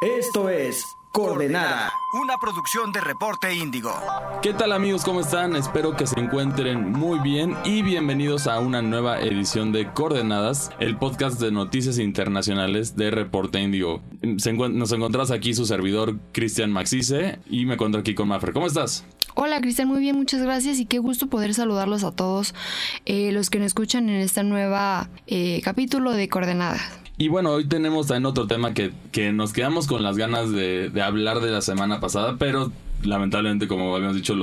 Esto es Coordenada. Una producción de Reporte Índigo. ¿Qué tal amigos? ¿Cómo están? Espero que se encuentren muy bien y bienvenidos a una nueva edición de Coordenadas, el podcast de noticias internacionales de Reporte Índigo. Nos encontramos aquí su servidor Cristian Maxice y me encuentro aquí con Mafre. ¿Cómo estás? Hola Cristian, muy bien, muchas gracias y qué gusto poder saludarlos a todos eh, los que nos escuchan en este nuevo eh, capítulo de Coordenadas. Y bueno, hoy tenemos también otro tema que, que nos quedamos con las ganas de, de hablar de la semana pasada, pero lamentablemente, como habíamos dicho,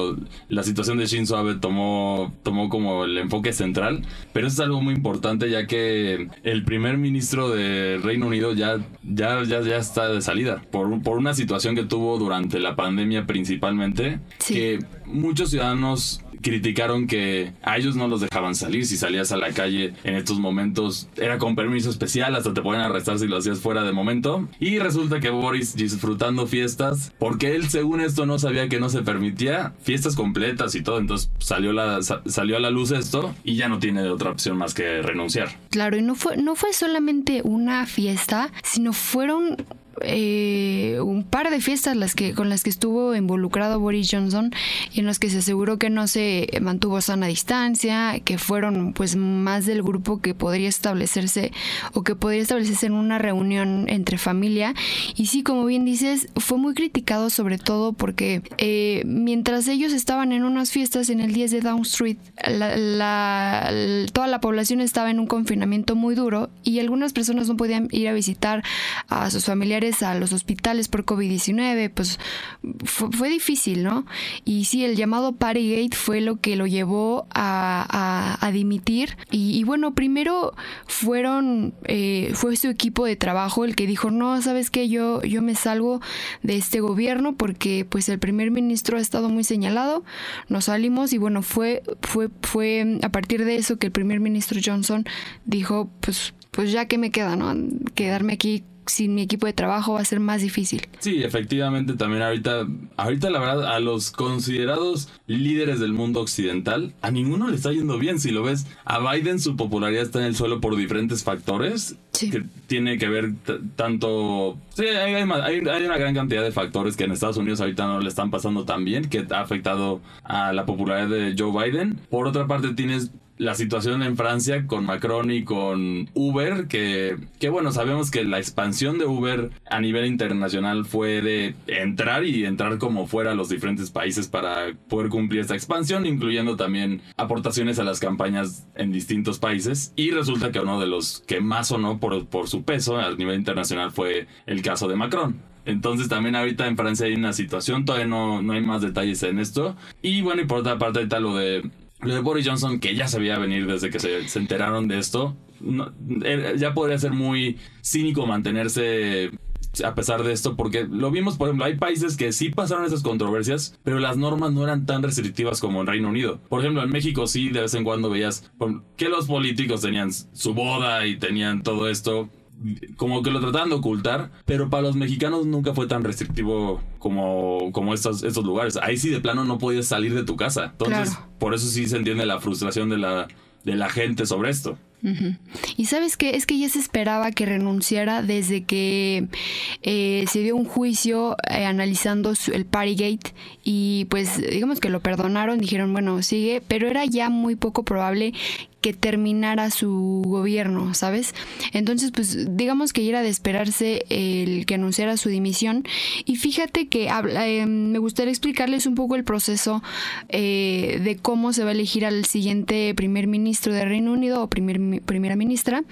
la situación de Shinzo Abe tomó, tomó como el enfoque central. Pero eso es algo muy importante, ya que el primer ministro de Reino Unido ya, ya, ya, ya está de salida. Por, por una situación que tuvo durante la pandemia principalmente. Que muchos ciudadanos criticaron que a ellos no los dejaban salir. Si salías a la calle en estos momentos, era con permiso especial, hasta te pueden arrestar si lo hacías fuera de momento. Y resulta que Boris disfrutando fiestas, porque él según esto no sabía que no se permitía fiestas completas y todo. Entonces salió, la, salió a la luz esto y ya no tiene otra opción más que renunciar. Claro, y no fue, no fue solamente una fiesta, sino fueron eh, un par de fiestas las que, con las que estuvo involucrado Boris Johnson y en las que se aseguró que no se mantuvo sana distancia, que fueron pues más del grupo que podría establecerse o que podría establecerse en una reunión entre familia. Y sí, como bien dices, fue muy criticado sobre todo porque eh, mientras ellos estaban en unas fiestas en el 10 de Down Street, toda la población estaba en un confinamiento muy duro y algunas personas no podían ir a visitar a sus familiares a los hospitales por COVID-19, pues fue, difícil, ¿no? Y sí, el llamado Partygate fue lo que lo llevó a, dimitir. Y, bueno, primero fueron, eh, fue su equipo de trabajo el que dijo, no, sabes qué, yo, yo me salgo de este gobierno porque pues el primer ministro ha estado muy señalado, nos salimos y bueno, fue, fue, fue a partir de eso que el primer ministro Johnson dijo, pues pues ya que me queda, ¿no? Quedarme aquí sin mi equipo de trabajo va a ser más difícil. Sí, efectivamente también ahorita, ahorita la verdad a los considerados líderes del mundo occidental, a ninguno le está yendo bien. Si lo ves, a Biden su popularidad está en el suelo por diferentes factores. Que tiene que ver tanto... Sí, hay, hay, una gran cantidad de factores que en Estados Unidos ahorita no le están pasando tan bien, que ha afectado a la popularidad de Joe Biden. Por otra parte tienes la situación en Francia con Macron y con Uber, que, que bueno, sabemos que la expansión de Uber a nivel internacional fue de entrar y entrar como fuera a los diferentes países para poder cumplir esta expansión, incluyendo también aportaciones a las campañas en distintos países. Y resulta que uno de los que más sonó por, por su peso a nivel internacional fue el caso de Macron. Entonces también ahorita en Francia hay una situación, todavía no, no hay más detalles en esto. Y bueno, y por otra parte está lo de lo de Boris Johnson, que ya sabía venir desde que se, enteraron de esto, eh, ya podría ser muy cínico mantenerse a pesar de esto, porque lo vimos, por ejemplo, hay países que sí pasaron esas controversias, pero las normas no eran tan restrictivas como en Reino Unido. Por ejemplo, en México sí, de vez en cuando veías que los políticos tenían su boda y tenían todo esto como que lo trataban de ocultar, pero para los mexicanos nunca fue tan restrictivo como, como estos, estos lugares. Ahí sí de plano no podías salir de tu casa. Entonces, por eso sí se entiende la frustración de la, de la gente sobre esto. Y sabes qué, es que ya se esperaba que renunciara desde que eh, se dio un juicio eh, analizando el Partygate y pues digamos que lo perdonaron, dijeron bueno sigue, pero era ya muy poco probable que terminara su gobierno, ¿sabes? Entonces, pues digamos que era de esperarse el que anunciara su dimisión. Y fíjate que eh, me gustaría explicarles un poco el proceso eh, de cómo se va a elegir al siguiente primer ministro de Reino Unido o primer, primera ministra.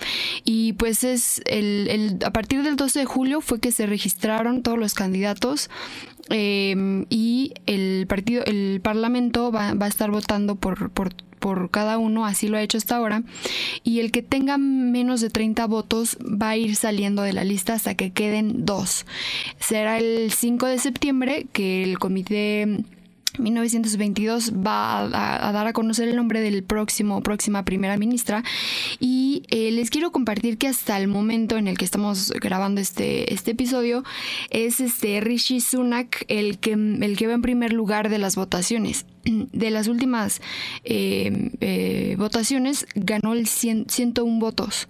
Y pues es el, a partir del 12 de julio fue que se registraron todos los candidatos eh, y el partido, el parlamento va, va a estar votando por, por por cada uno, así lo ha hecho hasta ahora, y el que tenga menos de 30 votos va a ir saliendo de la lista hasta que queden dos. Será el 5 de septiembre que el comité 1922 va a, dar a conocer el nombre del próximo próxima primera ministra. Y eh, les quiero compartir que hasta el momento en el que estamos grabando este, este episodio es este Rishi Sunak el que, el que va en primer lugar de las votaciones. De las últimas eh, eh, votaciones ganó el 101 votos.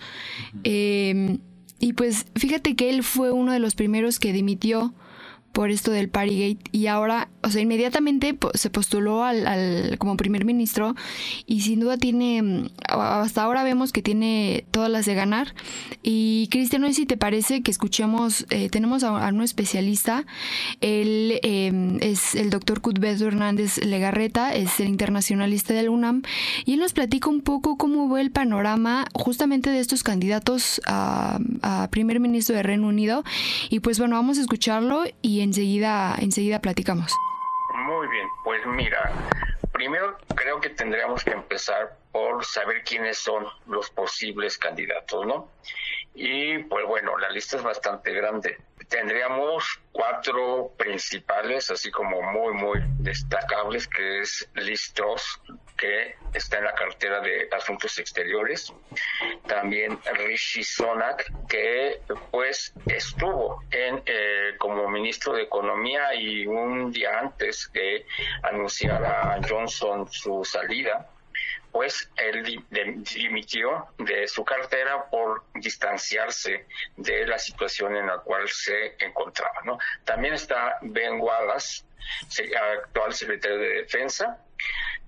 Y pues fíjate que él fue uno de los primeros que dimitió por esto del Partygate y ahora, o sea, inmediatamente se postuló al, como primer ministro y sin duda tiene, mm, hasta ahora vemos que tiene todas las de ganar. Y Cristian, si te parece que escuchemos, eh, tenemos a, un especialista, él em, es el doctor Cudbedo Hernández Legarreta, es el internacionalista del UNAM y él nos platica un poco cómo ve el panorama justamente de estos candidatos a, a primer ministro de Reino Unido. Y pues bueno, vamos a escucharlo y enseguida, enseguida platicamos. Muy bien, pues mira, primero creo que tendríamos que empezar por saber quiénes son los posibles candidatos, ¿no? Y pues bueno, la lista es bastante grande. Tendríamos cuatro principales, así como muy, muy destacables, que es Liz que está en la cartera de Asuntos Exteriores. También Rishi Sonak, que pues estuvo en eh, como ministro de Economía y un día antes que anunciara Johnson su salida, pues él dimitió de su cartera por distanciarse de la situación en la cual se encontraba. ¿no? También está Ben Wallace, actual secretario de Defensa.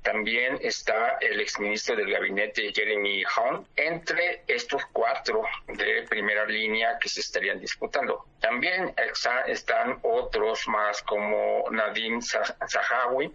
También está el exministro del gabinete Jeremy Hunt, entre estos cuatro de primera línea que se estarían disputando. También están otros más como Nadine Zahawi,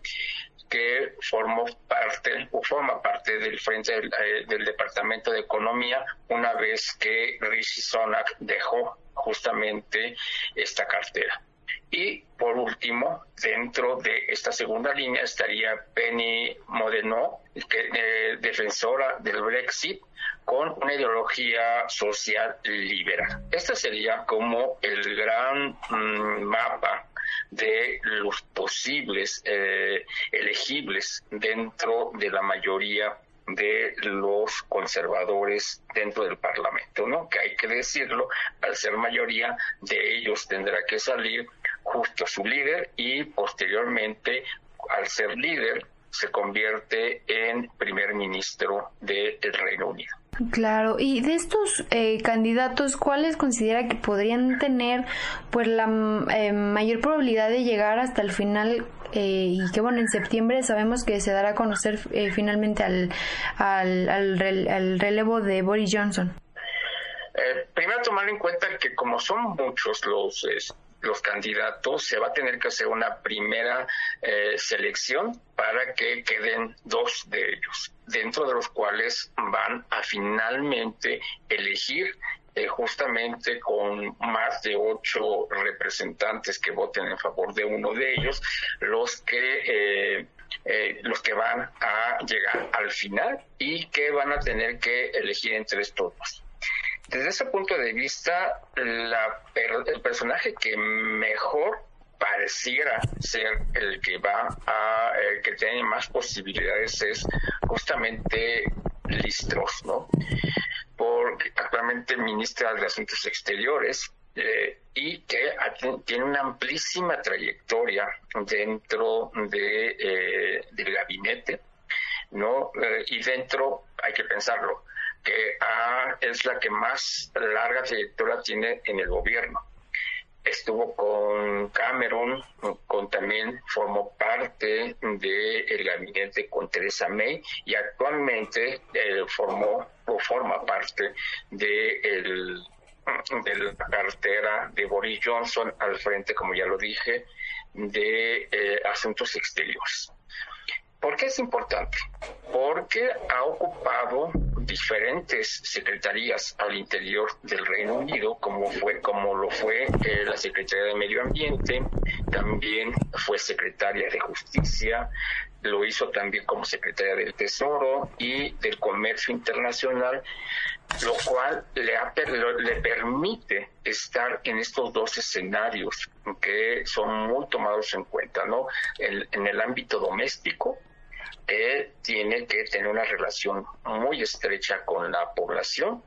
que formó parte o forma parte del frente eh, del, Departamento de Economía una vez que Rishi Sonak dejó justamente esta cartera. Y por último, dentro de esta segunda línea estaría Penny Modeno, que, eh, defensora del Brexit, con una ideología social liberal. Este sería como el gran mm, mapa de los posibles eh, elegibles dentro de la mayoría de los conservadores dentro del Parlamento, ¿no? Que hay que decirlo, al ser mayoría de ellos tendrá que salir justo su líder y posteriormente, al ser líder, se convierte en primer ministro del Reino Unido. Claro, y de estos eh, candidatos, ¿cuáles considera que podrían tener pues la eh, mayor probabilidad de llegar hasta el final? Eh, y que bueno, en septiembre sabemos que se dará a conocer finalmente al, al, al, relevo de Boris Johnson. primero tomar en cuenta que como son muchos los los candidatos, se va a tener que hacer una primera eh, selección para que queden dos de ellos, dentro de los cuales van a finalmente elegir eh, justamente con más de ocho representantes que voten en favor de uno de ellos, los que eh, los que van a llegar al final y que van a tener que elegir entre estos dos. Desde ese punto de vista, el personaje que mejor pareciera ser el que va a, el que tiene más posibilidades es justamente Listros, ¿no? Porque actualmente ministra de Asuntos Exteriores eh, y que tiene una amplísima trayectoria dentro de, eh, del gabinete, ¿no? Eh, y dentro, hay que pensarlo, que es la que más larga trayectoria tiene en el gobierno. Estuvo con Cameron, con también formó parte del gabinete con Teresa May y actualmente eh, formó o forma parte de, de la cartera de Boris Johnson al frente, como ya lo dije, de eh, Asuntos Exteriores. ¿Por qué es importante? Porque ha ocupado diferentes secretarías al interior del Reino Unido, como fue como lo fue eh, la Secretaría de Medio Ambiente, también fue secretaria de Justicia, lo hizo también como secretaria del Tesoro y del Comercio Internacional, lo cual le, le permite estar en estos dos escenarios que son muy tomados en cuenta, ¿no? en el ámbito doméstico, tiene que tener una relación muy estrecha con la población,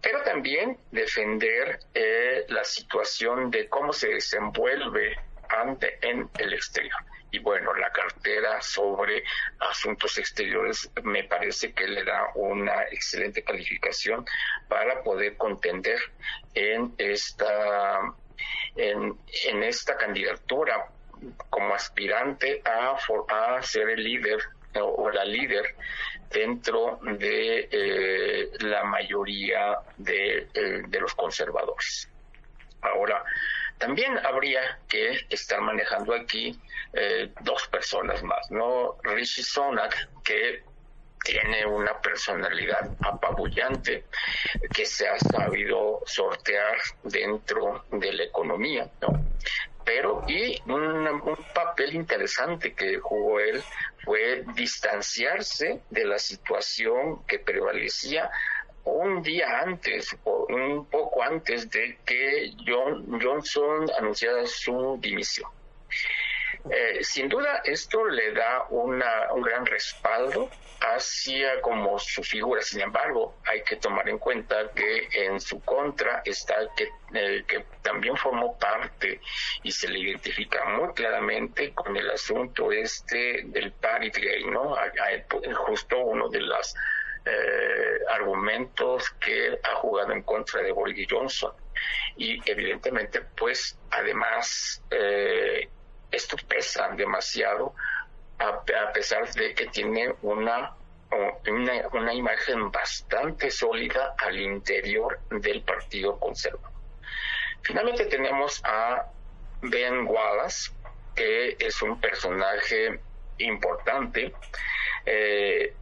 pero también defender eh, la situación de cómo se desenvuelve ante en el exterior. Y bueno, la cartera sobre asuntos exteriores me parece que le da una excelente calificación para poder contender en esta en esta candidatura como aspirante a, a ser el líder o la líder dentro de eh, la mayoría de, eh, de, los conservadores. Ahora, también habría que estar manejando aquí eh, dos personas más, ¿no? Rishi Sonak, que tiene una personalidad apabullante que se ha sabido sortear dentro de la economía, ¿no? Pero, y un papel interesante que jugó él fue distanciarse de la situación que prevalecía un día antes o un poco antes de que John, Johnson anunciara su dimisión. Eh, sin duda, esto le da un gran respaldo hacia como su figura. Sin embargo, hay que tomar en cuenta que en su contra está que, que también formó parte y se le identifica muy claramente con el asunto este del party gay, ¿no? Justo uno de los eh, argumentos que ha jugado en contra de Boris Johnson. Y evidentemente, pues, además, eh, esto pesa demasiado a, pesar de que tiene una, una, una imagen bastante sólida al interior del Partido Conservador. Finalmente tenemos a Ben Wallace, que es un personaje importante, eh,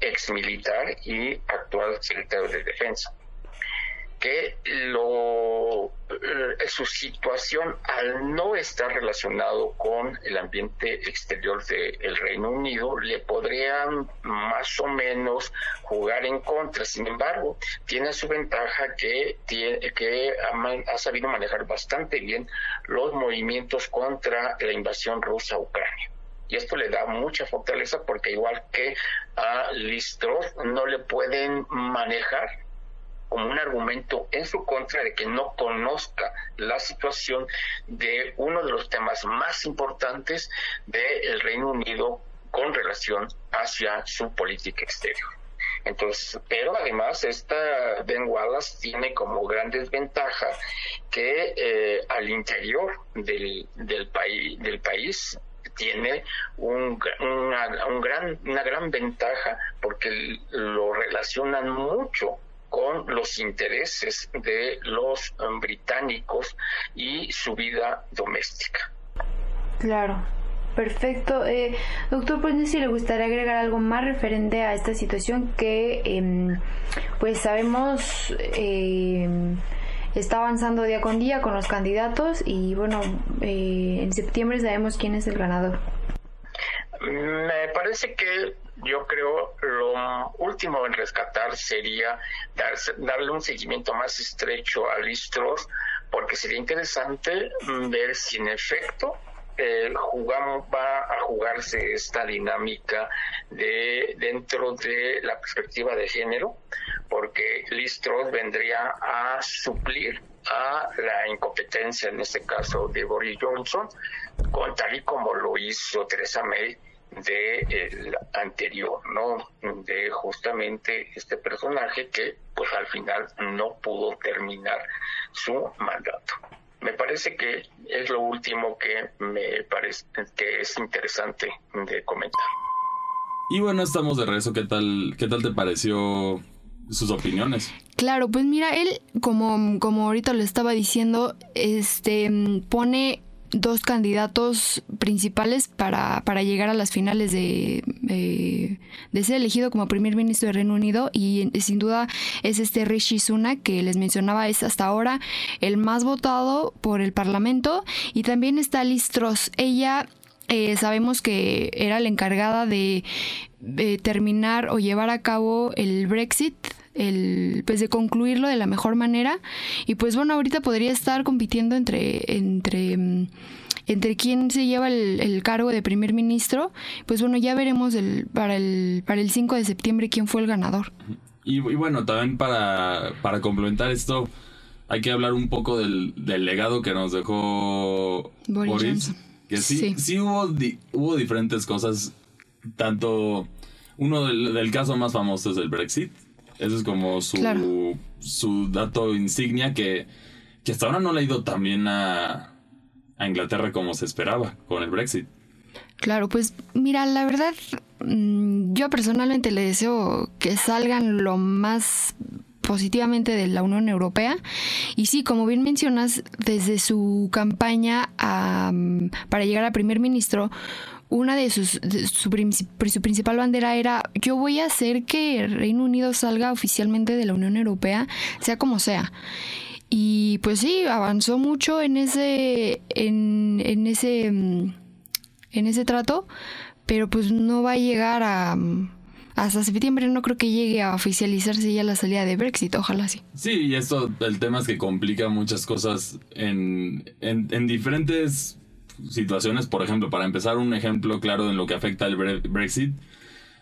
ex militar y actual secretario de Defensa que lo, eh, su situación al no estar relacionado con el ambiente exterior del Reino Unido le podrían más o menos jugar en contra. Sin embargo, tiene su ventaja que, tiene, que ha, ha sabido manejar bastante bien los movimientos contra la invasión rusa a Ucrania y esto le da mucha fortaleza porque igual que a Listrov no le pueden manejar como un argumento en su contra de que no conozca la situación de uno de los temas más importantes del Reino Unido con relación hacia su política exterior. Entonces, pero además esta Ben Wallace tiene como gran desventaja que eh, al interior del, del, país del país tiene un, una, un gran, una gran ventaja porque lo relacionan mucho con los intereses de los um, británicos y su vida doméstica. Claro, Perfecto. Eh, doctor, pues no sé si le gustaría agregar algo más referente a esta situación que, em, pues sabemos, em, está avanzando día con día con los candidatos y bueno, eh, en septiembre sabemos quién es el ganador. Me parece que yo creo lo último en rescatar sería darle un seguimiento más estrecho a Listros, porque sería interesante ver si en efecto eh, jugamos, va a jugarse esta dinámica de dentro de la perspectiva de género, porque Listros vendría a suplir a la incompetencia, en este caso de Boris Johnson, con, tal y como lo hizo Theresa May de el anterior, ¿no? De justamente este personaje que pues al final no pudo terminar su mandato. Me parece que es lo último que me parece que es interesante de comentar. Y bueno, estamos de regreso. ¿Qué tal, qué tal te pareció sus opiniones? Claro, pues mira, él, como, como ahorita lo estaba diciendo, este pone dos candidatos principales para, para llegar a las finales de, de ser elegido como primer ministro de Reino Unido y sin duda es este Rishi Sunak que les mencionaba es hasta ahora el más votado por el Parlamento y también está Liz Truss. Ella eh, sabemos que era la encargada de, de terminar o llevar a cabo el Brexit el pues de concluirlo de la mejor manera y pues bueno ahorita podría estar compitiendo entre entre mm, entre quién se lleva el, cargo de primer ministro pues bueno ya veremos el, para el para el 5 de septiembre quién fue el ganador y, bueno también para para complementar esto hay que hablar un poco del, del legado que nos dejó Boris Boris. Que sí, Sí. sí, hubo, di- hubo diferentes cosas. Tanto uno del, del caso más famoso es el Brexit. Eso es como su, Claro. su dato insignia que, que hasta ahora no le ha ido tan bien a, a Inglaterra como se esperaba con el Brexit. Claro, pues mira, la verdad, mm, yo personalmente le deseo que salgan lo más positivamente de la Unión Europea. Y sí, como bien mencionas, desde su campaña a, para llegar a primer ministro, una de sus su, princip- su principal bandera era yo voy a hacer que Reino Unido salga oficialmente de la Unión Europea, sea como sea. Y pues sí, avanzó mucho en ese en, en ese mm, en ese trato, pero pues no va a llegar a mm, hasta septiembre no creo que llegue a oficializarse ya la salida de Brexit, ojalá sí. Sí, y esto, el tema es que complica muchas cosas en, en diferentes situaciones. Por ejemplo, para empezar, un ejemplo claro en lo que afecta al bre- Brexit.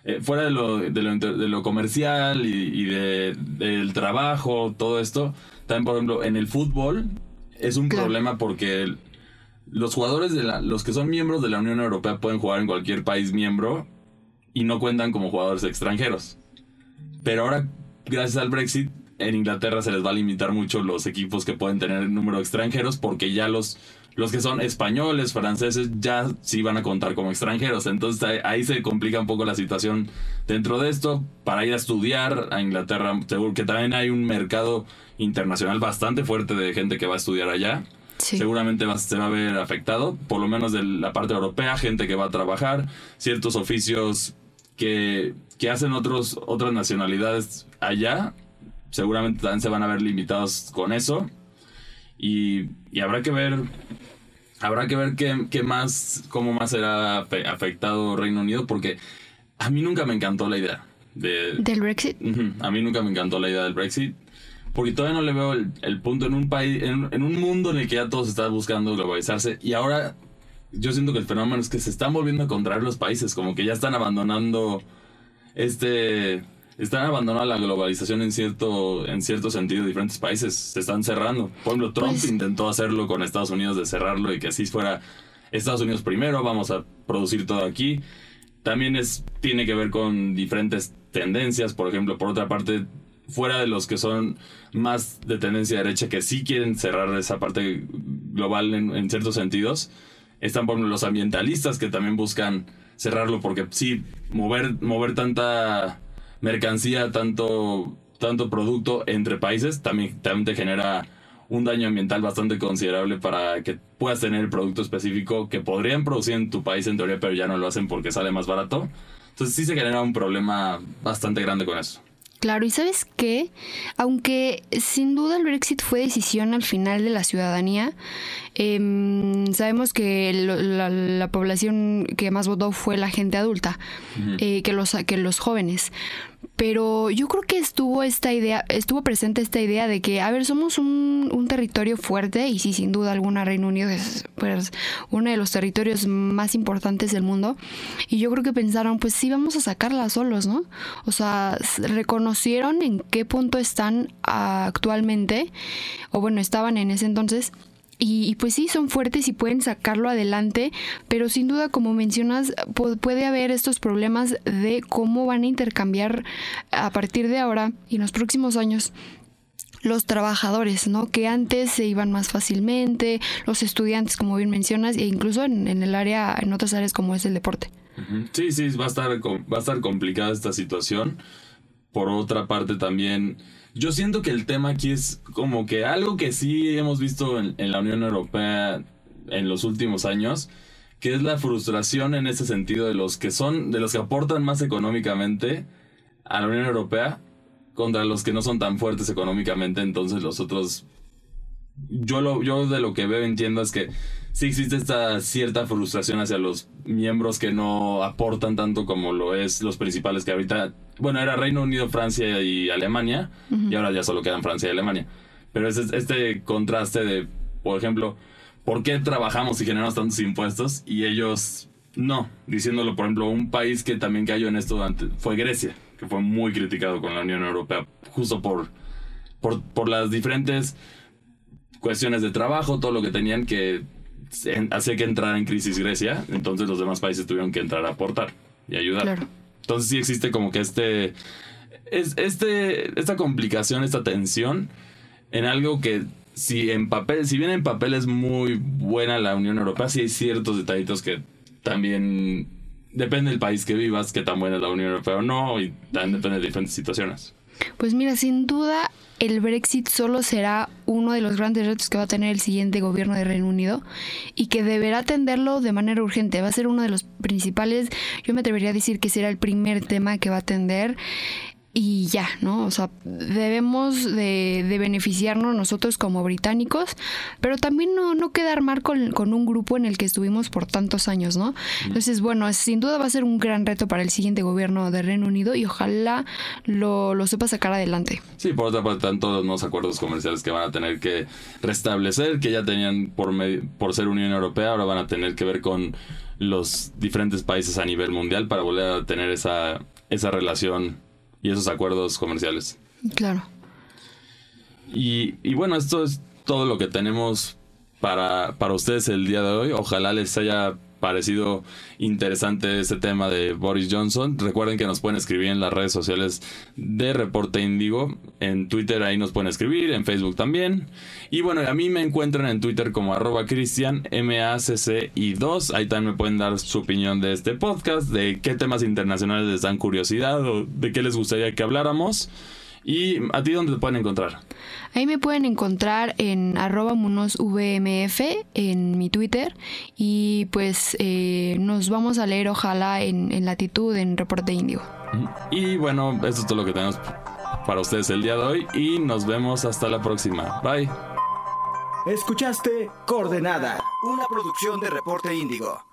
eh, fuera de lo, de lo, de lo comercial y, y de, del trabajo, todo esto, también, por ejemplo, en el fútbol es un Claro. problema porque el- los jugadores de la, los que son miembros de la Unión Europea pueden jugar en cualquier país miembro y no cuentan como jugadores extranjeros. Pero ahora, gracias al Brexit, en Inglaterra se les va a limitar mucho los equipos que pueden tener el número de extranjeros porque ya los, los que son españoles, franceses, ya sí van a contar como extranjeros. Entonces ahí, ahí se complica un poco la situación dentro de esto. Para ir a estudiar a Inglaterra, seguro que también hay un mercado internacional bastante fuerte de gente que va a estudiar allá Sí. seguramente va, se va a ver afectado, por lo menos de la parte europea, gente que va a trabajar, ciertos oficios que, que hacen otros, otras nacionalidades allá, seguramente también se van a ver limitados con eso. Y, y habrá que ver, habrá que ver qué, qué más, cómo más será afe- afectado Reino Unido, porque a mí nunca me encantó la idea de, Del Brexit. A mí nunca me encantó la idea del Brexit. Porque todavía no le veo el, el punto en un país, en, en un mundo en el que ya todos están buscando globalizarse. Y ahora yo siento que el fenómeno es que se están volviendo a contraer los países, como que ya están abandonando este. Están abandonando la globalización en cierto, en cierto sentido, diferentes países se están cerrando. Por ejemplo, Trump Pues- intentó hacerlo con Estados Unidos de cerrarlo y que así fuera Estados Unidos primero, vamos a producir todo aquí. También es, tiene que ver con diferentes tendencias, por ejemplo, por otra parte, fuera de los que son más de tendencia derecha, que sí quieren cerrar esa parte global en, en ciertos sentidos, están por ejemplo los ambientalistas que también buscan cerrarlo porque sí, mover, mover tanta mercancía, tanto, tanto producto entre países, también, también te genera un daño ambiental bastante considerable para que puedas tener el producto específico que podrían producir en tu país en teoría, pero ya no lo hacen porque sale más barato. Entonces sí se genera un problema bastante grande con eso. Claro, y sabes qué, aunque sin duda el Brexit fue decisión al final de la ciudadanía, em, sabemos que lo- la, la población que más votó fue la gente adulta, eh, que, los, que los jóvenes. Pero yo creo que estuvo esta idea, estuvo presente esta idea de que, a ver, somos un, un territorio fuerte y sí, sin duda alguna Reino Unido es pues, uno de los territorios más importantes del mundo. Y yo creo que pensaron, pues sí, vamos a sacarla solos, ¿no? O sea, reconocieron en qué punto están ah, actualmente, o bueno, estaban en ese entonces. Y, y pues sí, son fuertes y pueden sacarlo adelante, pero sin duda, como mencionas, pu- puede haber estos problemas de cómo van a intercambiar a partir de ahora y en los próximos años los trabajadores, ¿no? Que antes se iban más fácilmente, los estudiantes, como bien mencionas, e incluso en, en el área, en otras áreas como es el deporte. Sí, sí, va a estar, va a estar complicada esta situación. Por otra parte también, yo siento que el tema aquí es como que algo que sí hemos visto en, la Unión Europea en los últimos años, que es la frustración en ese sentido de los que son, de los que aportan más económicamente a la Unión Europea contra los que no son tan fuertes económicamente, entonces los otros yo lo yo de lo que veo entiendo es que sí existe esta cierta frustración hacia los miembros que no aportan tanto como lo es los principales que ahorita bueno era Reino Unido Francia y Alemania y ahora ya solo quedan Francia y Alemania. Pero es es- este contraste de por ejemplo por qué trabajamos y generamos tantos impuestos y ellos no diciéndolo por ejemplo un país que también cayó en esto durante- fue Grecia que fue muy criticado con la Unión Europea justo por por, por las diferentes cuestiones de trabajo, todo lo que tenían que hacía que entrara en crisis Grecia, entonces los demás países tuvieron que entrar a aportar y ayudar. Entonces sí existe como que este, es, este, esta complicación, esta tensión en algo que si en papel, si bien en papel es muy buena la Unión Europea, sí hay ciertos detallitos que también depende del país que vivas, que tan buena es la Unión Europea o no, y también depende de diferentes situaciones. Pues mira, sin duda el Brexit solo será uno de los grandes retos que va a tener el siguiente gobierno de Reino Unido y que deberá atenderlo de manera urgente. Va a ser uno de los principales, yo me atrevería a decir que será el primer tema que va a atender y ya, ¿no? O sea, debemos de, beneficiarnos nosotros como británicos, pero también no, no quedar mal con, con, un grupo en el que estuvimos por tantos años, ¿no? Entonces, bueno, sin duda va a ser un gran reto para el siguiente gobierno de Reino Unido y ojalá lo, lo sepa sacar adelante. Sí, por otra parte, están todos los acuerdos comerciales que van a tener que restablecer, que ya tenían por, por ser Unión Europea, ahora van a tener que ver con los diferentes países a nivel mundial para volver a tener esa, esa relación y esos acuerdos comerciales. Claro. Y, y bueno, esto es todo lo que tenemos para, para ustedes el día de hoy. Ojalá les haya parecido interesante este tema de Boris Johnson. Recuerden que nos pueden escribir en las redes sociales de Reporte Índigo. En Twitter ahí nos pueden escribir, en Facebook también. Y bueno, a mí me encuentran en Twitter como arroba Cristian y 2. Ahí también me pueden dar su opinión de este podcast, de qué temas internacionales les dan curiosidad o de qué les gustaría que habláramos. ¿Y a ti dónde te pueden encontrar? Ahí me pueden encontrar en arroba munosvmf en mi Twitter y pues eh, nos vamos a leer ojalá en, latitud en Reporte Índigo. Y bueno, eso es todo lo que tenemos para ustedes el día de hoy y nos vemos hasta la próxima. Bye. Escuchaste Coordenada, una producción de Reporte Índigo.